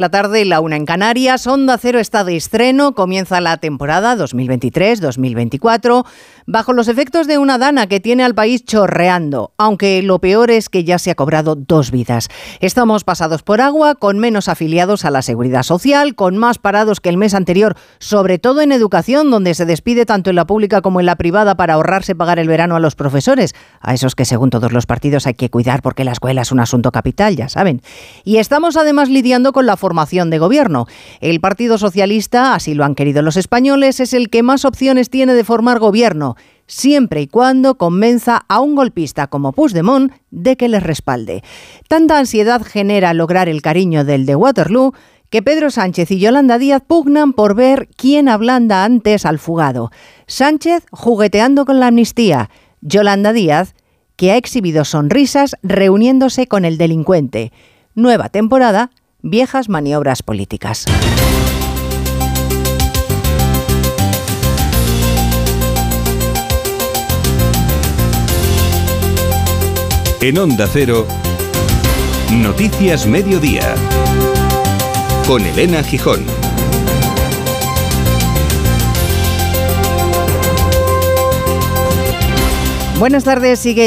La tarde, la una en Canarias, Onda Cero está de estreno, comienza la temporada 2023-2024 bajo los efectos de una dana que tiene al país chorreando, aunque lo peor es que ya se ha cobrado dos vidas. Estamos pasados por agua, con menos afiliados a la seguridad social, con más parados que el mes anterior, sobre todo en educación, donde se despide tanto en la pública como en la privada para ahorrarse pagar el verano a los profesores, a esos que según todos los partidos hay que cuidar porque la escuela es un asunto capital, ya saben. Y estamos además lidiando con la formación de gobierno. El Partido Socialista, así lo han querido los españoles, es el que más opciones tiene de formar gobierno, siempre y cuando convenza a un golpista como Puigdemont de que les respalde. Tanta ansiedad genera lograr el cariño del de Waterloo que Pedro Sánchez y Yolanda Díaz pugnan por ver quién ablanda antes al fugado. Sánchez jugueteando con la amnistía, Yolanda Díaz que ha exhibido sonrisas reuniéndose con el delincuente. Nueva temporada viejas maniobras políticas. En Onda Cero, Noticias Mediodía, con Elena Gijón. Buenas tardes, sigue